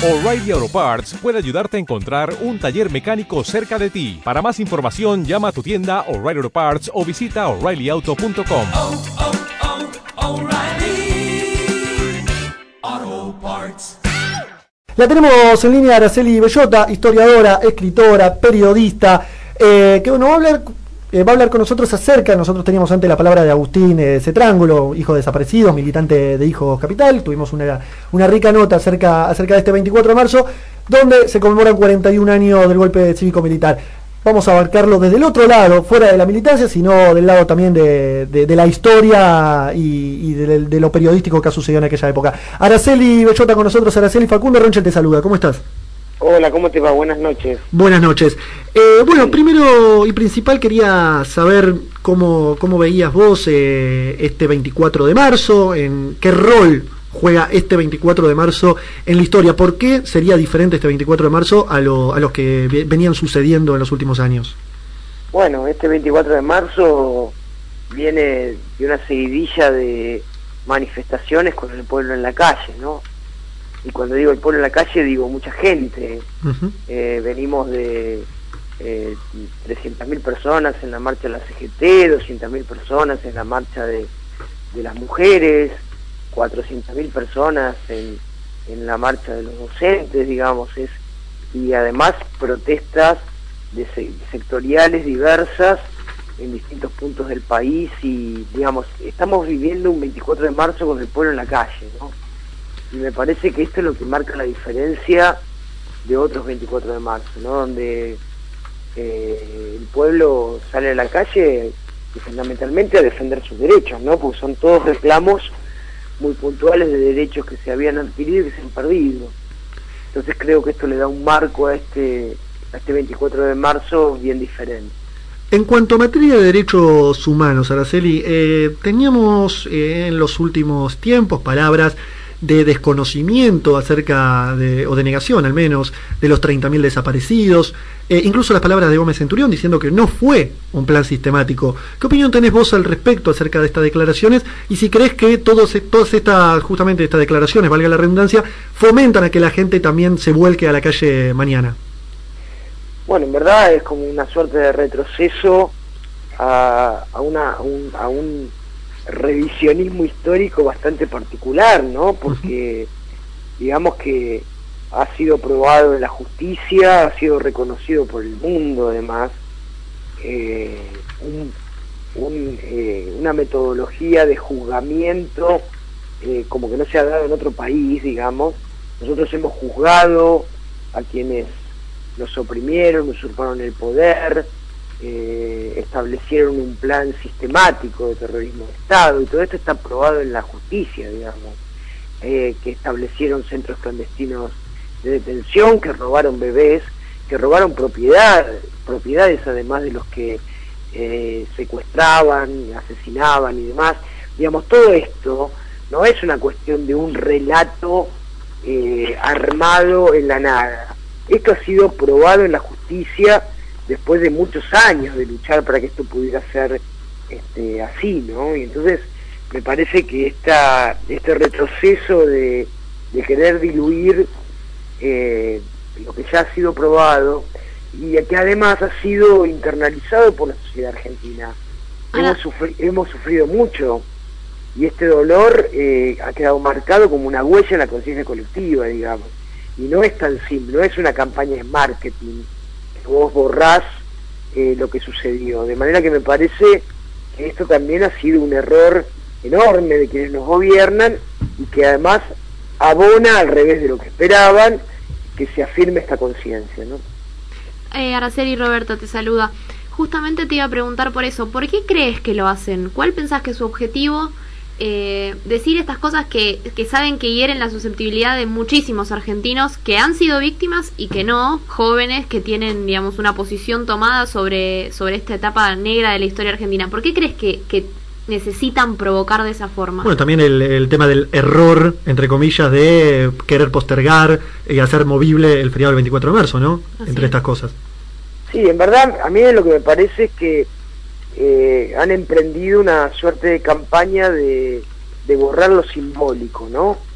O'Reilly Auto Parts puede ayudarte a encontrar un taller mecánico cerca de ti. Para más información, llama a tu tienda O'Reilly Auto Parts o visita oreillyauto.com. oh, oh, Parts. La tenemos en línea Araceli Bellota, historiadora, escritora, periodista, eh, que bueno, va a hablar eh, va a hablar con nosotros acerca, nosotros teníamos antes la palabra de Agustín eh, Cetrángulo, hijo de desaparecidos, militante de Hijos Capital, tuvimos una, una rica nota acerca, acerca de este 24 de marzo, donde se conmemoran 41 años del golpe cívico-militar. Vamos a abarcarlo desde el otro lado, fuera de la militancia, sino del lado también de, de- la historia y, y de, de lo periodístico que ha sucedido en aquella época. Araceli Bellota con nosotros, Araceli Facundo Ronchel te saluda, ¿cómo estás? Hola, ¿cómo te va? Buenas noches. Buenas noches. Eh, bueno, primero y principal quería saber cómo, cómo veías vos eh, este 24 de marzo, en qué rol juega este 24 de marzo en la historia, por qué sería diferente este 24 de marzo a, lo- a los que ve- venían sucediendo en los últimos años. Bueno, este 24 de marzo viene de una seguidilla de manifestaciones con el pueblo en la calle, ¿no? Y cuando digo el pueblo en la calle digo mucha gente. Eh, venimos de eh, 300.000 personas en la marcha de la CGT, 200.000 personas en la marcha de, de las mujeres, 400.000 personas en, en la marcha de los docentes, digamos, es y además protestas de se- sectoriales diversas en distintos puntos del país y digamos, estamos viviendo un 24 de marzo con el pueblo en la calle, ¿no? Y me parece que esto es lo que marca la diferencia de otros 24 de marzo, ¿no? Donde eh, el pueblo sale a la calle y fundamentalmente a defender sus derechos, ¿no? Porque son todos reclamos muy puntuales de derechos que se habían adquirido y que se han perdido. Entonces creo que esto le da un marco a este, este 24 de marzo bien diferente. En cuanto a materia de derechos humanos, Araceli, eh, teníamos eh, en los últimos tiempos palabras de desconocimiento acerca de, o de negación al menos, de los 30.000 desaparecidos, eh, incluso las palabras de Gómez Centurión diciendo que no fue un plan sistemático. ¿Qué opinión tenés vos al respecto acerca de estas declaraciones? Y si crees que todos, todas estas, justamente estas declaraciones, valga la redundancia, fomentan a que la gente también se vuelque a la calle mañana. Bueno, en verdad es como una suerte de retroceso a, a, una, a, un, a un revisionismo histórico bastante particular, ¿no? Porque digamos que ha sido probado en la justicia, ha sido reconocido por el mundo además, eh, un- un, eh, una metodología de juzgamiento eh, como que no se ha dado en otro país, digamos. Nosotros hemos juzgado a quienes nos oprimieron, usurparon el poder, eh, establecieron un plan sistemático de terrorismo de Estado y todo esto está probado en la justicia, digamos, eh, que establecieron centros clandestinos de detención, que robaron bebés, que robaron propiedad, propiedades además de los que eh, secuestraban, asesinaban y demás. Digamos, todo esto no es una cuestión de un relato eh, armado en la nada. Esto ha sido probado en la justicia después de muchos años de luchar para que esto pudiera ser este, así, ¿no? Y entonces me parece que esta, este retroceso de, de querer diluir eh, lo que ya ha sido probado y que además ha sido internalizado por la sociedad argentina. Hemos, sufri- hemos sufrido mucho y este dolor eh, ha quedado marcado como una huella en la conciencia colectiva, digamos. Y no es tan simple, no es una campaña de marketing, vos borrás eh, lo que sucedió. De manera que me parece que esto también ha sido un error enorme de quienes nos gobiernan y que además abona al revés de lo que esperaban que se afirme esta conciencia, ¿no? Eh, Araceli Roberto te saluda. Justamente te iba a preguntar por eso. ¿Por qué crees que lo hacen? ¿Cuál pensás que es su objetivo? Eh, decir estas cosas que, que saben que hieren la susceptibilidad de muchísimos argentinos que han sido víctimas y que no, jóvenes que tienen, digamos, una posición tomada sobre, sobre esta etapa negra de la historia argentina. ¿Por qué crees que, que necesitan provocar de esa forma? Bueno, también el, el tema del error, entre comillas, de querer postergar y hacer movible el feriado del 24 de marzo, ¿no? Así entre es. estas cosas. Sí, en verdad, a mí lo que me parece es que eh, han emprendido una suerte de campaña de, de borrar lo simbólico, ¿no?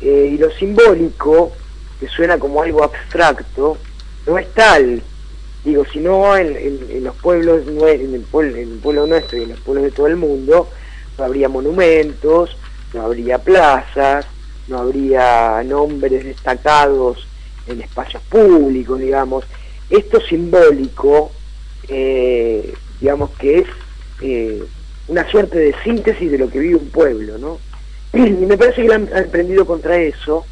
Eh, y lo simbólico que suena como algo abstracto, no es tal. Digo, si no en, en- los pueblos, en el, pueblo, en el pueblo nuestro y en los pueblos de todo el mundo, no habría monumentos, no habría plazas, no habría nombres destacados en espacios públicos, digamos. Esto simbólico, eh, digamos que es eh, una suerte de síntesis de lo que vive un pueblo, ¿no? Y me parece que han, han emprendido contra eso,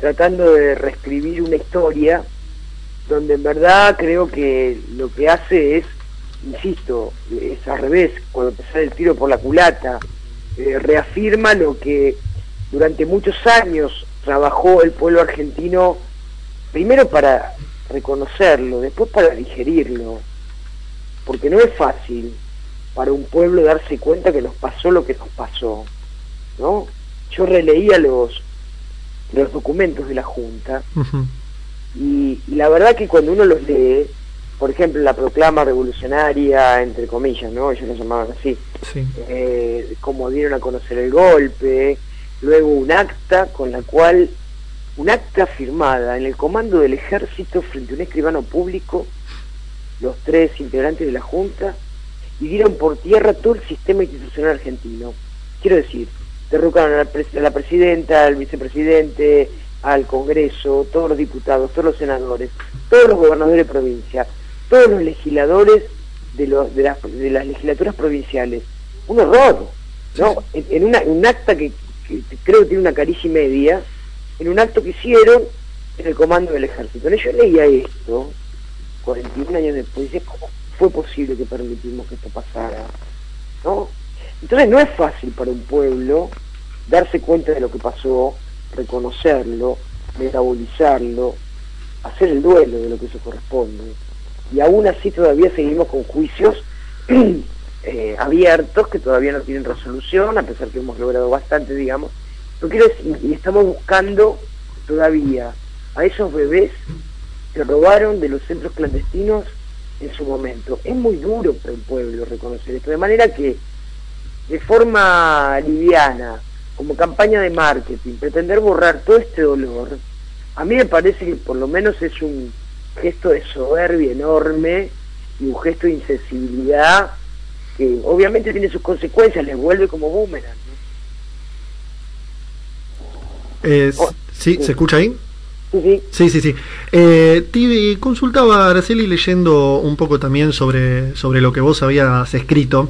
tratando de reescribir una historia donde en verdad creo que lo que hace es, insisto, es al revés, cuando te sale el tiro por la culata, eh, reafirma lo que durante muchos años trabajó el pueblo argentino, primero para reconocerlo, después para digerirlo, porque no es fácil para un pueblo darse cuenta que nos pasó lo que nos pasó, ¿no? Yo releía los, los documentos de la Junta y, y la verdad que cuando uno los lee, por ejemplo, la proclama revolucionaria, entre comillas, ¿no? Ellos la llamaban así, Sí. eh, como dieron a conocer el golpe, luego un acta con la cual, un acta firmada en el comando del ejército frente a un escribano público, los tres integrantes de la Junta, y dieron por tierra todo el sistema institucional argentino. Quiero decir, derrocaron a la, pres- a la presidenta, al vicepresidente, al Congreso, todos los diputados, todos los senadores, todos los gobernadores de provincia, todos los legisladores de, los, de, las, de las legislaturas provinciales. Un horror, ¿no? En, en una, un acta que, que creo que tiene una caricia y media, en un acto que hicieron en el comando del ejército. Yo leía esto, 41 años después, decía, ¿cómo fue posible que permitimos que esto pasara? ¿No? Entonces no es fácil para un pueblo darse cuenta de lo que pasó, reconocerlo, metabolizarlo, hacer el duelo de lo que eso corresponde. Y aún así todavía seguimos con juicios eh, abiertos que todavía no tienen resolución, a pesar que hemos logrado bastante, digamos. Pero quiero decir, y estamos buscando todavía a esos bebés que robaron de los centros clandestinos en su momento. Es muy duro para el pueblo reconocer esto, de manera que de forma liviana, como campaña de marketing, pretender borrar todo este dolor, a mí me parece que por lo menos es un gesto de soberbia enorme y un gesto de insensibilidad que obviamente tiene sus consecuencias, les vuelve como boomerang. ¿no? Eh, Oh, sí. ¿Se escucha ahí? Sí, sí. Sí. Eh, te consultaba, Araceli, leyendo un poco también sobre, sobre lo que vos habías escrito,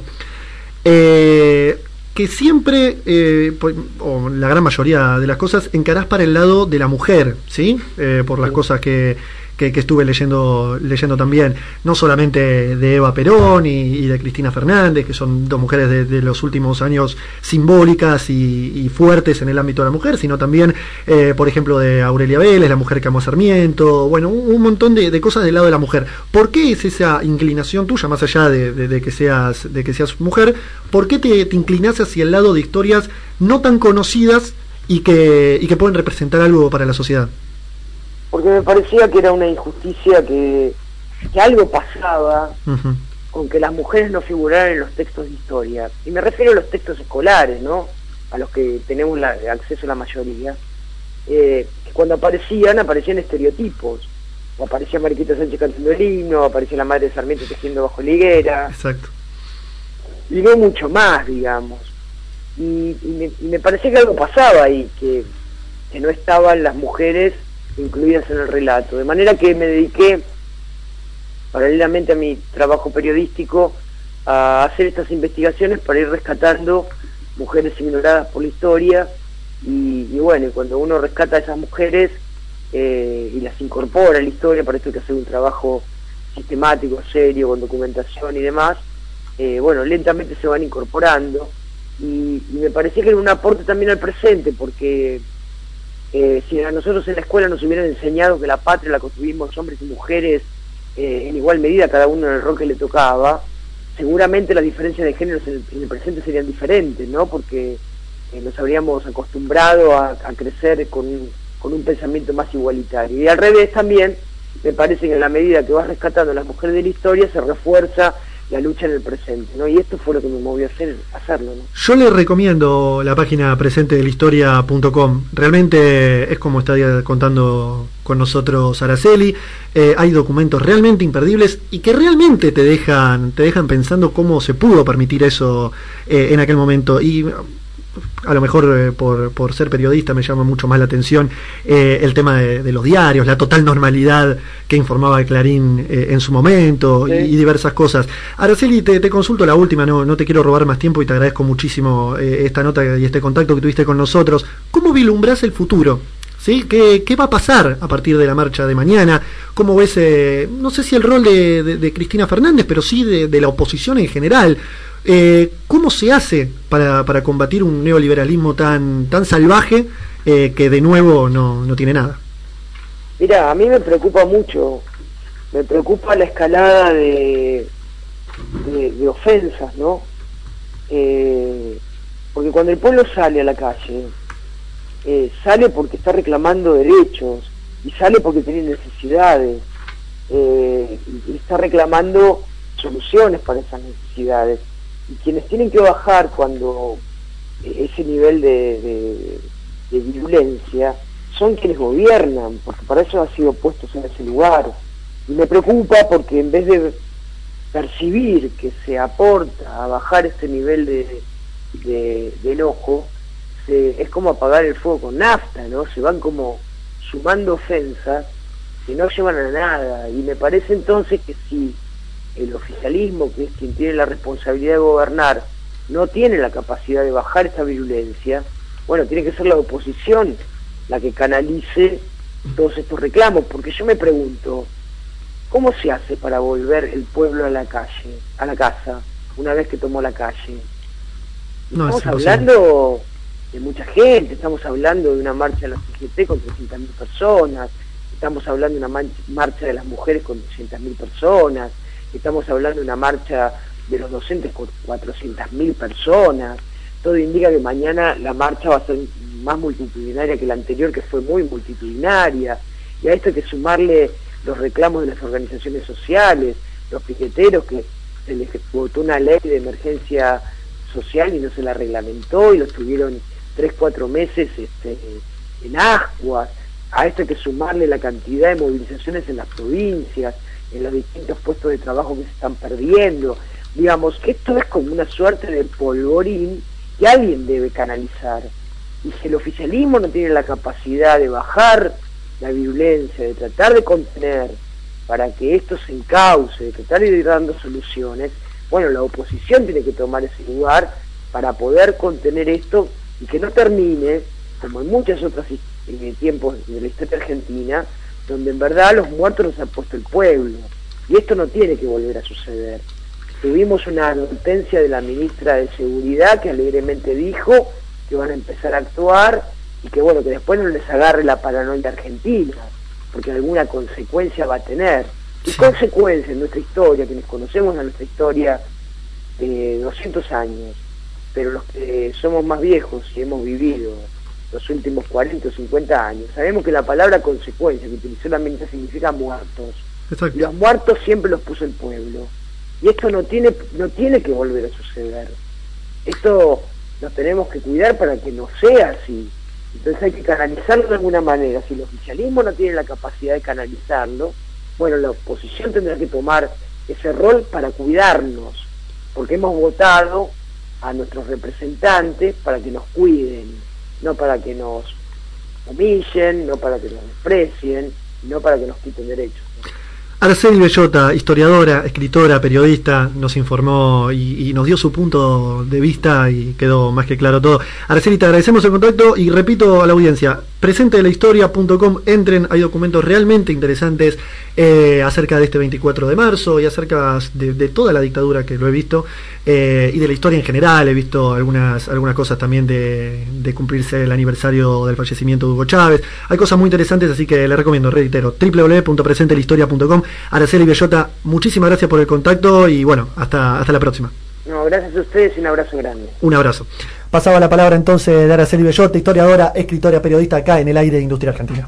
eh, que siempre, eh, o la gran mayoría de las cosas, encarás para el lado de la mujer, ¿sí? Eh, por las Sí. cosas que, que, estuve leyendo, leyendo también, no solamente de Eva Perón y, de Cristina Fernández, que son dos mujeres de, los últimos años simbólicas y, fuertes en el ámbito de la mujer, sino también, eh, por ejemplo, de Aurelia Vélez, la mujer que amó a Sarmiento, bueno, un, montón de, cosas del lado de la mujer. ¿Por qué es esa inclinación tuya, más allá de, que, seas, de que seas mujer, por qué te, te inclinás hacia el lado de historias no tan conocidas y que, y que pueden representar algo para la sociedad? Porque me parecía que era una injusticia que, que algo pasaba con que las mujeres no figuraran en los textos de historia. Y me refiero a los textos escolares, ¿no? A los que tenemos la- acceso la mayoría. Eh, que cuando aparecían, aparecían estereotipos. O aparecía Mariquita Sánchez cantando el himno, o aparecía la madre de Sarmiento tejiendo bajo la higuera, Exacto. y no mucho más, digamos. Y, y me, y me parecía que algo pasaba ahí, que, que no estaban las mujeres incluidas en el relato. De manera que me dediqué, paralelamente a mi trabajo periodístico, a hacer estas investigaciones para ir rescatando mujeres ignoradas por la historia. Y, y bueno, cuando uno rescata a esas mujeres eh, y las incorpora a la historia, para esto hay que hacer un trabajo sistemático, serio, con documentación y demás, eh, bueno, lentamente se van incorporando. Y, y me parecía que era un aporte también al presente, porque eh, si a nosotros en la escuela nos hubieran enseñado que la patria la construimos hombres y mujeres eh, en igual medida, cada uno en el rol que le tocaba, seguramente las diferencias de género en el, en el presente serían diferentes, ¿no? Porque eh, nos habríamos acostumbrado a, a crecer con, un- con un pensamiento más igualitario. Y al revés también, me parece que en la medida que vas rescatando a las mujeres de la historia, se refuerza la lucha en el presente, ¿no? Y esto fue lo que me movió a hacer, hacerlo, ¿no? Yo le recomiendo la página presente de la historia.com. Realmente es como está contando con nosotros Araceli. Eh, hay documentos realmente imperdibles y que realmente te dejan, te dejan pensando cómo se pudo permitir eso eh, en aquel momento. Y a lo mejor eh, por, por, ser periodista me llama mucho más la atención eh, el tema de, los diarios, la total normalidad que informaba Clarín eh, en su momento y, diversas cosas. Araceli, te, te, consulto la última, no, no te quiero robar más tiempo y te agradezco muchísimo esta nota y este contacto que tuviste con nosotros. ¿Cómo vislumbras el futuro? ¿Sí? ¿Qué, ¿Qué, va a pasar a partir de la marcha de mañana? ¿Cómo ves, no sé si el rol de, de, Cristina Fernández, pero sí de, la oposición en general? Eh, ¿Cómo se hace para, para, combatir un neoliberalismo tan, tan salvaje eh, que de nuevo no, no tiene nada? Mira, a mí me preocupa mucho, me preocupa la escalada de, de, ofensas, ¿no? Eh, porque cuando el pueblo sale a la calle, eh, sale porque está reclamando derechos y sale porque tiene necesidades eh, y está reclamando soluciones para esas necesidades y quienes tienen que bajar cuando ese nivel de, de, virulencia son quienes gobiernan, porque para eso han sido puestos en ese lugar. Y me preocupa porque en vez de percibir que se aporta a bajar este nivel de, de, enojo, es como apagar el fuego con nafta, ¿no? Se van como sumando ofensas que no llevan a nada. Y me parece entonces que si el oficialismo, que es quien tiene la responsabilidad de gobernar, no tiene la capacidad de bajar esta virulencia, bueno, tiene que ser la oposición la que canalice todos estos reclamos, porque yo me pregunto, ¿cómo se hace para volver el pueblo a la calle, a la casa, una vez que tomó la calle? Estamos hablando de mucha gente, estamos hablando de una marcha de la CGT con 300.000 personas, estamos hablando de una marcha de las mujeres con 200.000 personas, estamos hablando de una marcha de los docentes con 400.000 personas, todo indica que mañana la marcha va a ser más multitudinaria que la anterior, que fue muy multitudinaria, y a esto hay que sumarle los reclamos de las organizaciones sociales, los piqueteros que se les votó una ley de emergencia social y no se la reglamentó y los tuvieron tres, cuatro meses este, en ascuas, a esto hay que sumarle la cantidad de movilizaciones en las provincias, en los distintos puestos de trabajo que se están perdiendo. Digamos, esto es como una suerte de polvorín que alguien debe canalizar. Y si el oficialismo no tiene la capacidad de bajar la violencia, de tratar de contener para que esto se encauce, de tratar de ir dando soluciones, bueno, la oposición tiene que tomar ese lugar para poder contener esto y que no termine, como en muchos otros eh, tiempos de la historia argentina, donde en verdad los muertos los ha puesto el pueblo. Y esto no tiene que volver a suceder. Tuvimos una advertencia de la ministra de Seguridad que alegremente dijo que van a empezar a actuar y que bueno, que después no les agarre la paranoia argentina, porque alguna consecuencia va a tener. Y consecuencia en nuestra historia, quienes conocemos a nuestra historia de 200 años, pero los que somos más viejos y hemos vivido los últimos 40 o 50 años. Sabemos que la palabra consecuencia que utilizó la ministra significa muertos. Y los muertos siempre los puso el pueblo. Y esto no tiene, no tiene que volver a suceder. Esto nos tenemos que cuidar para que no sea así. Entonces hay que canalizarlo de alguna manera. Si el oficialismo no tiene la capacidad de canalizarlo, bueno, la oposición tendrá que tomar ese rol para cuidarnos, porque hemos votado a nuestros representantes para que nos cuiden no para que nos humillen, no para que nos desprecien, no para que nos quiten derechos. Araceli Bellota, historiadora, escritora, periodista, nos informó y, nos dio su punto de vista y quedó más que claro todo. Araceli, te agradecemos el contacto y repito a la audiencia, presente de la historia.com, entren, hay documentos realmente interesantes eh, acerca de este 24 de marzo y acerca de, toda la dictadura que lo he visto eh, y de la historia en general, he visto algunas, algunas cosas también de, de cumplirse el aniversario del fallecimiento de Hugo Chávez, hay cosas muy interesantes, así que le recomiendo, reitero, www.presentelahistoria.com Araceli Bellota, muchísimas gracias por el contacto y bueno, hasta, hasta la próxima. No, gracias a ustedes y un abrazo grande. Un abrazo. Pasaba la palabra entonces de Araceli Bellota, historiadora, escritora, periodista acá en el aire de Industria Argentina.